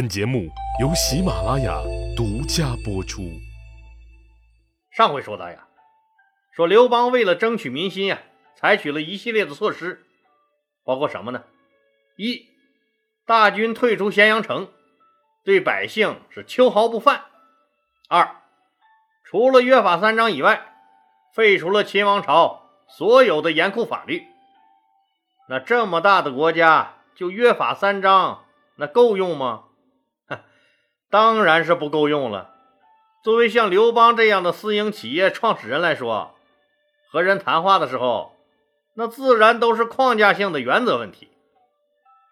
本节目由喜马拉雅独家播出。上回说到呀，说刘邦为了争取民心呀，采取了一系列的措施，包括什么呢？一，大军退出咸阳城，对百姓是秋毫不犯；二，除了约法三章以外，废除了秦王朝所有的严酷法律。那这么大的国家，就约法三章，那够用吗？当然是不够用了。作为像刘邦这样的私营企业创始人来说，和人谈话的时候，那自然都是框架性的原则问题。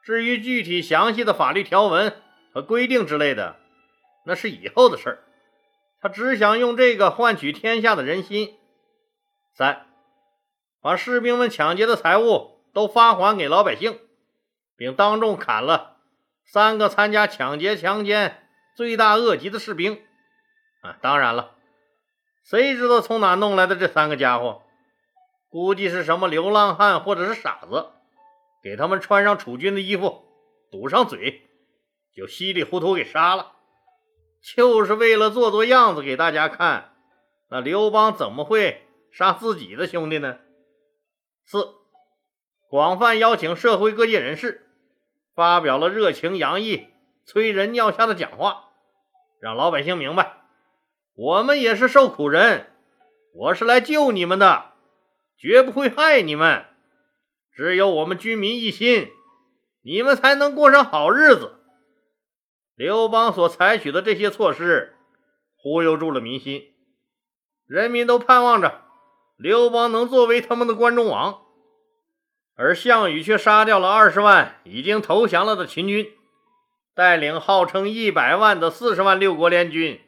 至于具体详细的法律条文和规定之类的，那是以后的事儿。他只想用这个换取天下的人心。三，把士兵们抢劫的财物都发还给老百姓，并当众砍了三个参加抢劫强奸。罪大恶极的士兵啊！当然了，谁知道从哪弄来的这三个家伙？估计是什么流浪汉或者是傻子，给他们穿上楚军的衣服，堵上嘴，就稀里糊涂给杀了，就是为了做做样子给大家看。那刘邦怎么会杀自己的兄弟呢？四，广泛邀请社会各界人士，发表了热情洋溢、催人尿下的讲话。让老百姓明白，我们也是受苦人，我是来救你们的，绝不会害你们。只有我们军民一心，你们才能过上好日子。刘邦所采取的这些措施，忽悠住了民心，人民都盼望着刘邦能作为他们的关中王，而项羽却杀掉了二十万已经投降了的秦军。带领号称一百万的四十万六国联军，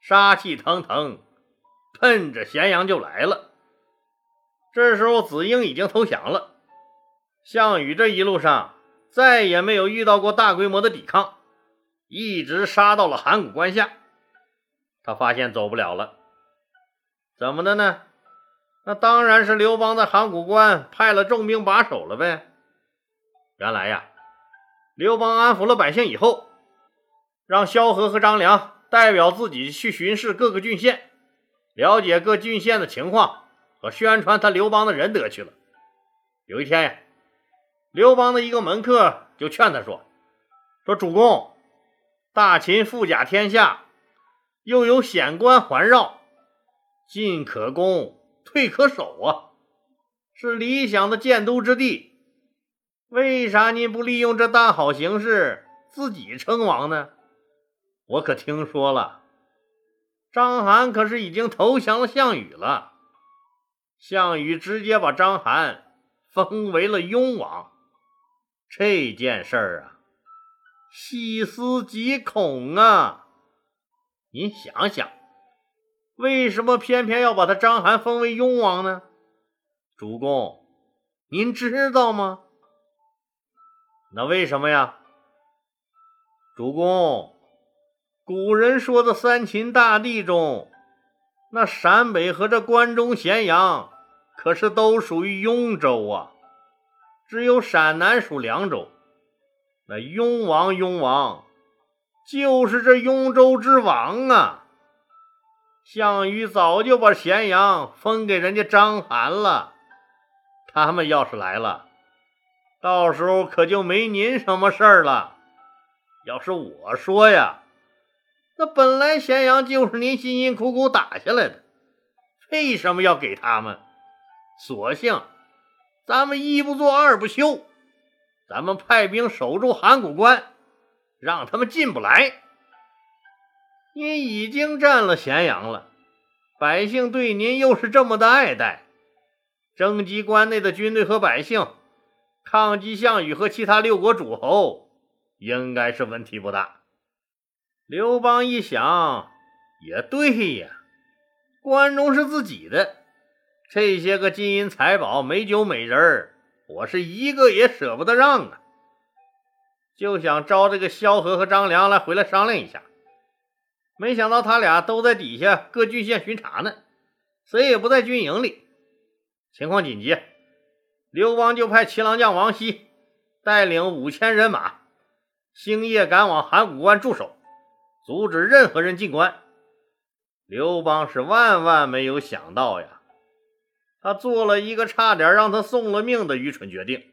杀气腾腾，奔着咸阳就来了。这时候，子婴已经投降了。项羽这一路上再也没有遇到过大规模的抵抗，一直杀到了函谷关下。他发现走不了了，怎么的呢？那当然是刘邦在函谷关派了重兵把守了呗。原来呀。刘邦安抚了百姓以后，让萧何和张良代表自己去巡视各个郡县，了解各郡县的情况和宣传他刘邦的仁德去了。有一天呀，刘邦的一个门客就劝他说：“说主公，大秦富甲天下，又有险关环绕，进可攻，退可守啊，是理想的建都之地。”为啥您不利用这大好形势自己称王呢？我可听说了，章邯可是已经投降了项羽了。项羽直接把章邯封为了雍王。这件事儿啊，细思极恐啊！您想想，为什么偏偏要把他章邯封为雍王呢？主公，您知道吗？那为什么呀，主公？古人说的三秦大地中，那陕北和这关中、咸阳可是都属于雍州啊，只有陕南属凉州。那雍王，雍王就是这雍州之王啊！项羽早就把咸阳分给人家章邯了，他们要是来了。到时候可就没您什么事儿了。要是我说呀，那本来咸阳就是您辛辛苦苦打下来的，为什么要给他们？索性咱们一不做二不休，咱们派兵守住函谷关，让他们进不来。您已经占了咸阳了，百姓对您又是这么的爱戴，征集关内的军队和百姓。抗击项羽和其他六国诸侯，应该是问题不大。刘邦一想，也对呀，关中是自己的，这些个金银财宝、美酒美人我是一个也舍不得让啊。就想招这个萧何和张良来回来商量一下，没想到他俩都在底下各郡县巡查呢，谁也不在军营里，情况紧急。刘邦就派骑郎将王熙带领五千人马，星夜赶往函谷关驻守，阻止任何人进关。刘邦是万万没有想到呀，他做了一个差点让他送了命的愚蠢决定。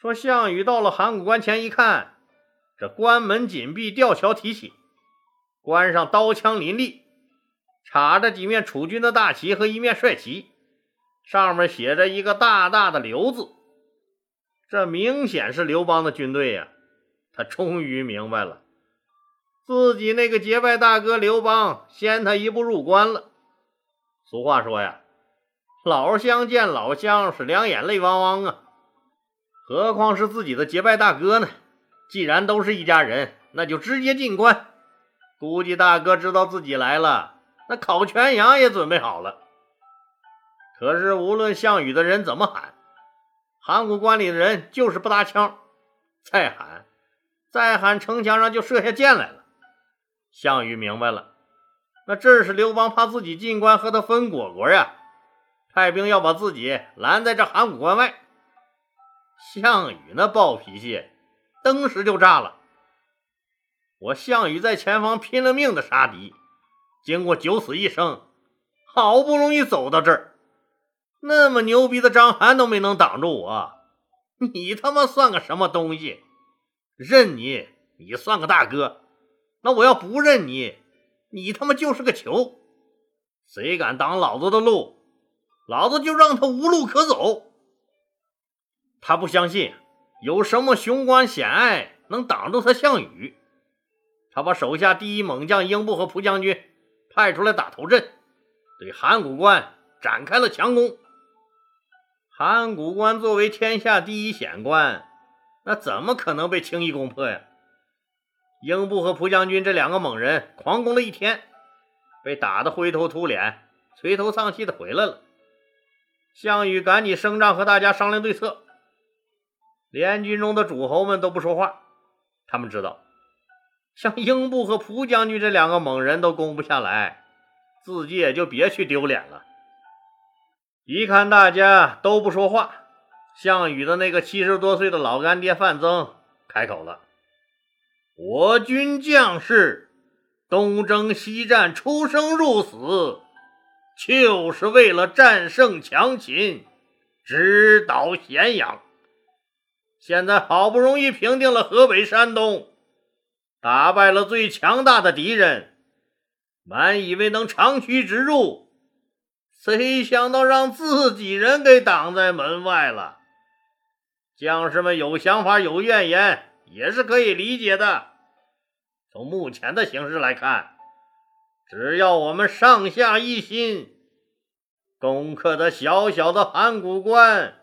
说项羽到了函谷关前一看，这关门紧闭，吊桥提起，关上刀枪林立，插着几面楚军的大旗和一面帅旗，上面写着一个大大的“刘”字。这明显是刘邦的军队呀！他终于明白了，自己那个结拜大哥刘邦先他一步入关了。俗话说呀，老乡见老乡是两眼泪汪汪啊，何况是自己的结拜大哥呢？既然都是一家人，那就直接进关。估计大哥知道自己来了，那烤全羊也准备好了。可是无论项羽的人怎么喊，函谷关里的人就是不搭腔，再喊，再喊，城墙上就射下箭来了。项羽明白了，那这是刘邦怕自己进关和他分果果呀，派兵要把自己拦在这函谷关外。项羽那暴脾气，当时就炸了。我项羽在前方拼了命的杀敌，经过九死一生，好不容易走到这儿。那么牛逼的章邯都没能挡住我，你他妈算个什么东西？认你，你算个大哥。那我要不认你，你他妈就是个球。谁敢挡老子的路，老子就让他无路可走。他不相信有什么雄关险隘能挡住他项羽。他把手下第一猛将英布和蒲将军派出来打头阵，对函谷关展开了强攻。函谷关作为天下第一险关，那怎么可能被轻易攻破呀？英布和蒲将军这两个猛人狂攻了一天，被打得灰头土脸、垂头丧气的回来了。项羽赶紧升帐和大家商量对策。联军中的诸侯们都不说话，他们知道，像英布和蒲将军这两个猛人都攻不下来，自己也就别去丢脸了。一看大家都不说话，项羽的那个七十多岁的老干爹范增开口了：“我军将士东征西战，出生入死，就是为了战胜强秦，直捣咸阳。现在好不容易平定了河北、山东，打败了最强大的敌人，满以为能长驱直入。”谁想到让自己人给挡在门外了？将士们有想法、有怨言，也是可以理解的。从目前的形势来看，只要我们上下一心，攻克的小小的函谷关，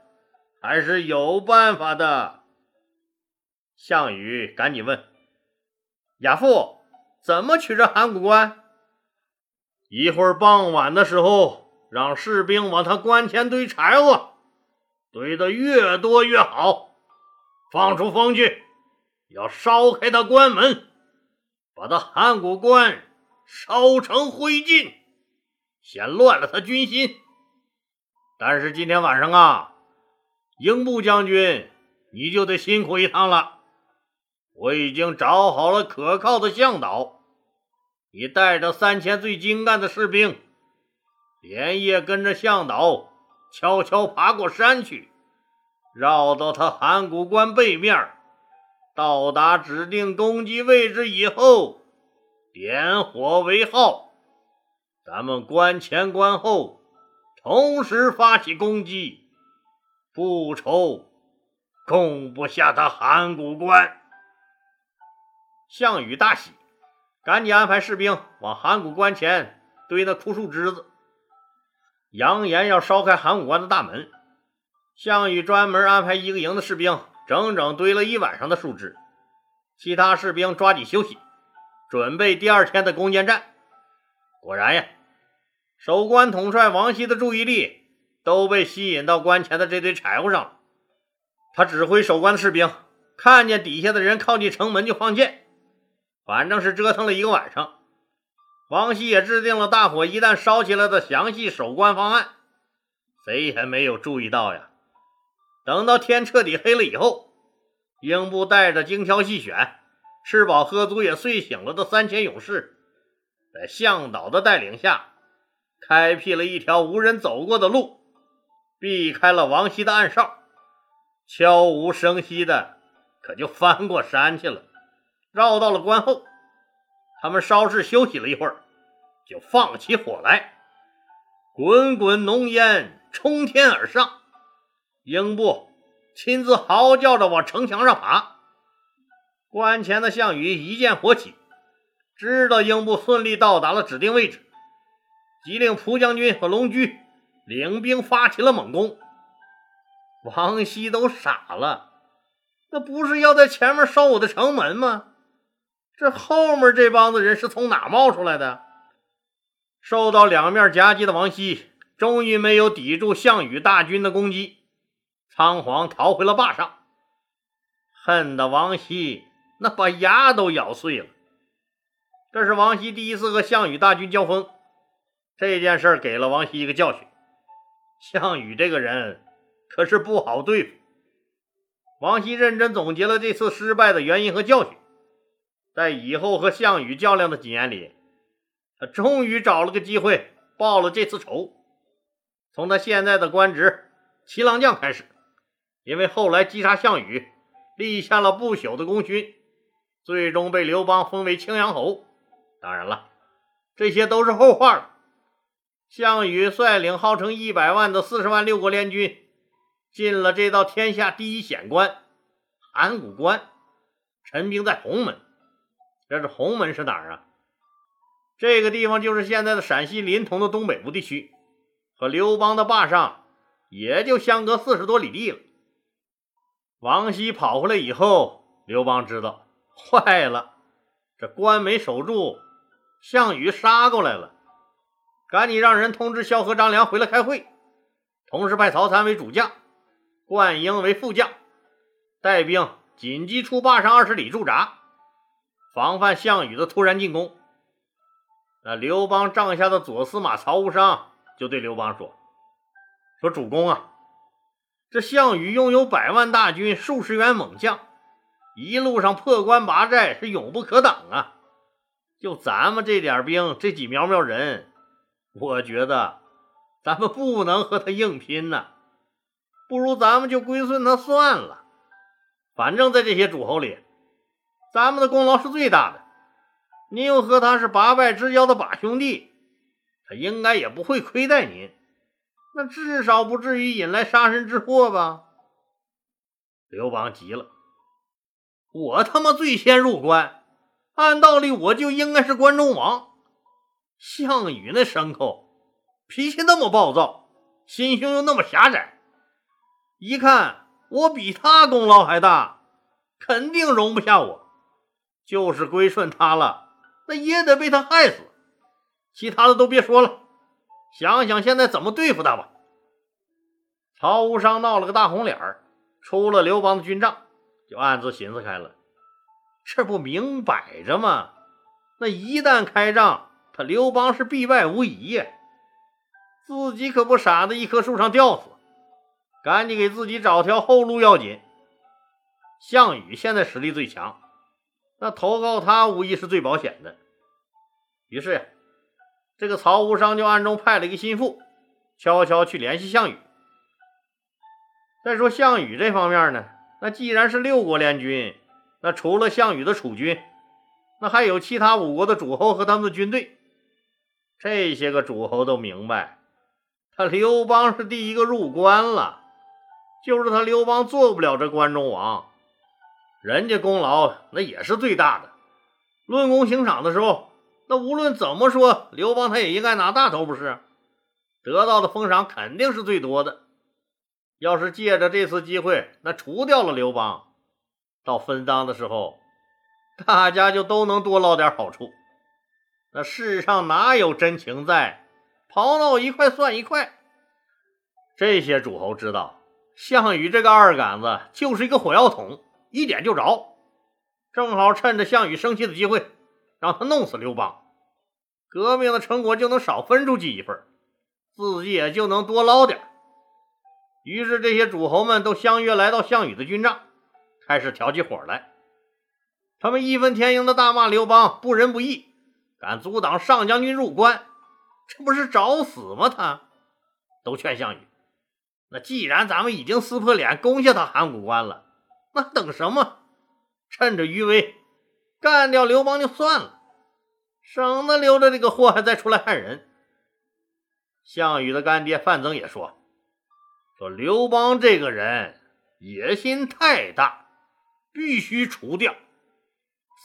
还是有办法的。项羽赶紧问：“亚父，怎么取这函谷关？”一会儿傍晚的时候。让士兵往他关前堆柴火，堆得越多越好。放出风去，要烧开他关门，把他函谷关烧成灰烬，先乱了他军心。但是今天晚上啊，英布将军，你就得辛苦一趟了。我已经找好了可靠的向导，你带着三千最精干的士兵。连夜跟着向导悄悄爬过山去，绕到他函谷关背面，到达指定攻击位置以后，点火为号，咱们关前关后同时发起攻击，不愁攻不下他函谷关。项羽大喜，赶紧安排士兵往函谷关前堆那枯树枝子。扬言要烧开函谷关的大门，项羽专门安排一个营的士兵，整整堆了一晚上的树枝，其他士兵抓紧休息，准备第二天的攻坚战。果然呀，守关统帅王熙的注意力都被吸引到关前的这堆柴火上了。他指挥守关的士兵，看见底下的人靠近城门就放箭，反正是折腾了一个晚上。王熙也制定了大火一旦烧起来的详细守关方案，谁也没有注意到呀。等到天彻底黑了以后，英布带着精挑细选、吃饱喝足也睡醒了的三千勇士，在向导的带领下，开辟了一条无人走过的路，避开了王熙的暗哨，悄无声息的可就翻过山去了，绕到了关后。他们稍事休息了一会儿，就放起火来，滚滚浓烟冲天而上。英布亲自嚎叫着往城墙上爬。关前的项羽一见火起，知道英布顺利到达了指定位置，即令蒲将军和龙驹领兵发起了猛攻。王熙都傻了，那不是要在前面烧我的城门吗？这后面这帮子人是从哪冒出来的？受到两面夹击的王熙，终于没有抵住项羽大军的攻击，仓皇逃回了坝上。恨得王熙那把牙都咬碎了。这是王熙第一次和项羽大军交锋，这件事给了王熙一个教训：项羽这个人可是不好对付。王熙认真总结了这次失败的原因和教训。在以后和项羽较量的几年里，他终于找了个机会报了这次仇。从他现在的官职骑郎将开始，因为后来击杀项羽，立下了不朽的功勋，最终被刘邦封为青阳侯。当然了，这些都是后话了。项羽率领号称一百万的四十万六国联军，进了这道天下第一险关——函谷关，陈兵在鸿门。这是鸿门是哪儿啊？这个地方就是现在的陕西临潼的东北部地区，和刘邦的坝上也就相隔四十多里地了。王熙跑回来以后，刘邦知道坏了，这关没守住，项羽杀过来了，赶紧让人通知萧何、张良回来开会，同时派曹参为主将，灌婴为副将，带兵紧急出坝上二十里驻扎。防范项羽的突然进攻。那刘邦帐下的左司马曹无伤就对刘邦说：“说主公啊，这项羽拥有百万大军、数十员猛将，一路上破关拔寨是勇不可挡啊！就咱们这点兵，这几苗苗人，我觉得咱们不能和他硬拼呐。不如咱们就归顺他算了。反正，在这些诸侯里。”咱们的功劳是最大的，您又和他是八拜之交的把兄弟，他应该也不会亏待您，那至少不至于引来杀身之祸吧？刘邦急了，我他妈最先入关，按道理我就应该是关中王。项羽那牲口，脾气那么暴躁，心胸又那么狭窄，一看我比他功劳还大，肯定容不下我。就是归顺他了，那也得被他害死。其他的都别说了，想想现在怎么对付他吧。曹无伤闹了个大红脸儿，出了刘邦的军帐，就暗自寻思开了：这不明摆着吗？那一旦开仗，他刘邦是必败无疑呀。自己可不傻在一棵树上吊死，赶紧给自己找条后路要紧。项羽现在实力最强。那投靠他无疑是最保险的。于是，这个曹无伤就暗中派了一个心腹，悄悄去联系项羽。再说项羽这方面呢，那既然是六国联军，那除了项羽的楚军，那还有其他五国的诸侯和他们的军队。这些个诸侯都明白，他刘邦是第一个入关了，就是他刘邦做不了这关中王。人家功劳那也是最大的，论功行赏的时候，那无论怎么说，刘邦他也应该拿大头，不是？得到的封赏肯定是最多的。要是借着这次机会，那除掉了刘邦，到分赃的时候，大家就都能多捞点好处。那世上哪有真情在？刨闹一块算一块。这些诸侯知道，项羽这个二杆子就是一个火药桶。一点就着，正好趁着项羽生气的机会，让他弄死刘邦，革命的成果就能少分出去一份，自己也就能多捞点。于是这些诸侯们都相约来到项羽的军帐，开始挑起火来。他们义愤填膺的大骂刘邦不仁不义，敢阻挡上将军入关，这不是找死吗？他都劝项羽：“那既然咱们已经撕破脸攻下他函谷关了，那等什么？趁着余威干掉刘邦就算了，省得留着这个祸害再出来害人。”项羽的干爹范增也说：“说刘邦这个人野心太大，必须除掉。”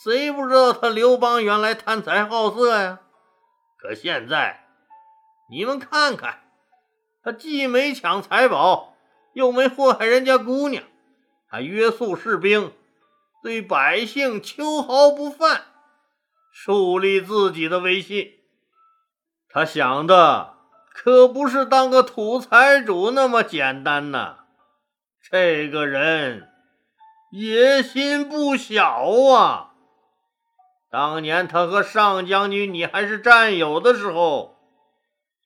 谁不知道他刘邦原来贪财好色呀？可现在你们看看，他既没抢财宝，又没祸害人家姑娘，还约束士兵，对百姓秋毫不犯，树立自己的威信。他想的可不是当个土财主那么简单呐！这个人野心不小啊！当年他和上将军你还是战友的时候，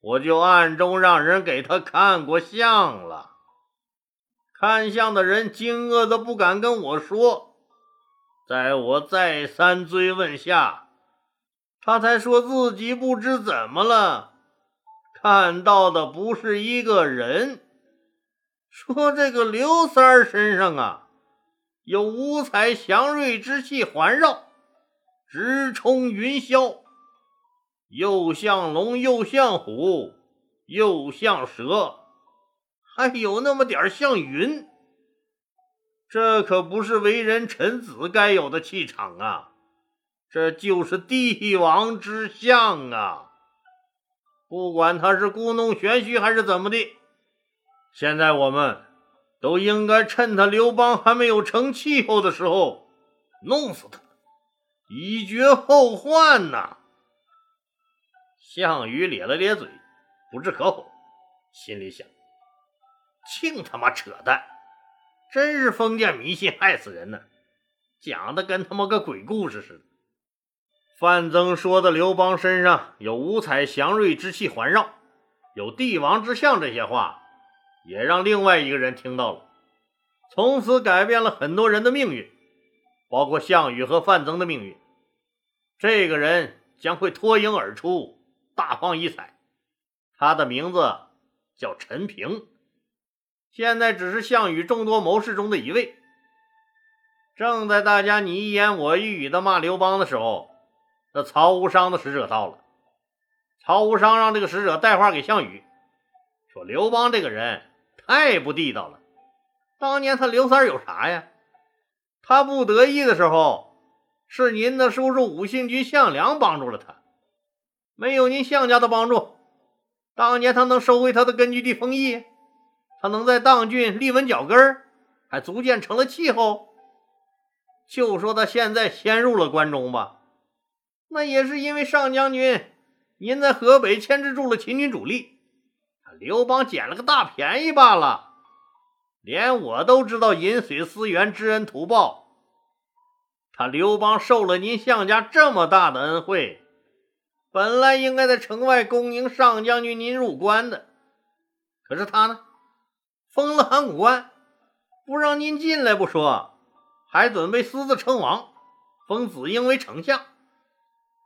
我就暗中让人给他看过相了。看相的人惊愕的不敢跟我说，在我再三追问下，他才说自己不知怎么了，看到的不是一个人，说这个刘三儿身上啊，有五彩祥瑞之气环绕。直冲云霄，又像龙，又像虎，又像蛇，还有那么点像云。这可不是为人臣子该有的气场啊！这就是帝王之相啊！不管他是故弄玄虚还是怎么的，现在我们都应该趁他刘邦还没有成气候的时候，弄死他。以绝后患呐！项羽咧了咧嘴，不置可否，心里想：净他妈扯淡！真是封建迷信，害死人呢！讲的跟他妈个鬼故事似的。范增说的刘邦身上有五彩祥瑞之气环绕，有帝王之相，这些话也让另外一个人听到了，从此改变了很多人的命运，包括项羽和范增的命运。这个人将会脱颖而出，大放异彩。他的名字叫陈平，现在只是项羽众多谋士中的一位。正在大家你一言我一语的骂刘邦的时候，那曹无伤的使者到了。曹无伤让这个使者带话给项羽，说刘邦这个人太不地道了。当年他刘三有啥呀？他不得意的时候。是您的叔叔武信君项梁帮助了他，没有您项家的帮助，当年他能收回他的根据地丰邑，他能在当郡立稳脚跟还逐渐成了气候。就说他现在先入了关中吧，那也是因为上将军您在河北牵制住了秦军主力，刘邦捡了个大便宜罢了。连我都知道饮水思源，知恩图报。他刘邦受了您项家这么大的恩惠，本来应该在城外恭迎上将军您入关的，可是他呢，封了函谷关，不让您进来不说，还准备私自称王，封子婴为丞相，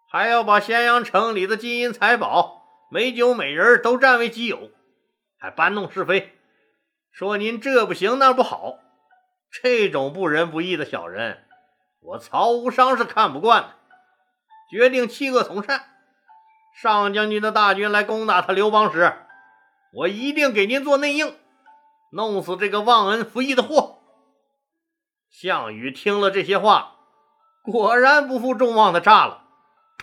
还要把咸阳城里的金银财宝、美酒美人都占为己有，还搬弄是非，说您这不行那不好，这种不仁不义的小人。我曹无伤是看不惯的，决定弃恶从善。上将军的大军来攻打他刘邦时，我一定给您做内应，弄死这个忘恩负义的货。项羽听了这些话，果然不负众望的炸了，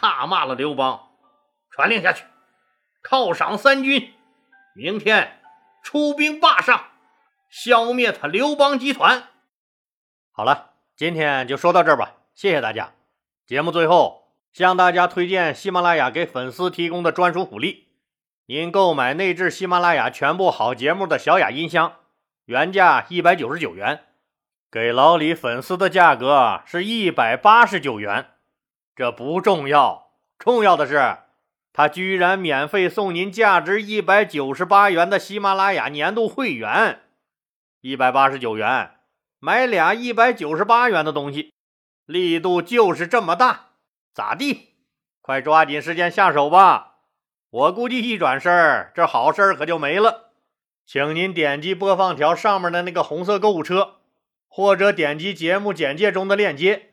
大骂了刘邦，传令下去，犒赏三军，明天出兵霸上，消灭他刘邦集团。好了。今天就说到这儿吧，谢谢大家。节目最后向大家推荐喜马拉雅给粉丝提供的专属福利：您购买内置喜马拉雅全部好节目的小雅音箱，原价一百九十九元，给老李粉丝的价格是一百八十九元。这不重要，重要的是他居然免费送您价值一百九十八元的喜马拉雅年度会员，一百八十九元。买俩一百九十八元的东西，力度就是这么大，咋地？快抓紧时间下手吧！我估计一转身，这好事可就没了。请您点击播放条上面的那个红色购物车，或者点击节目简介中的链接，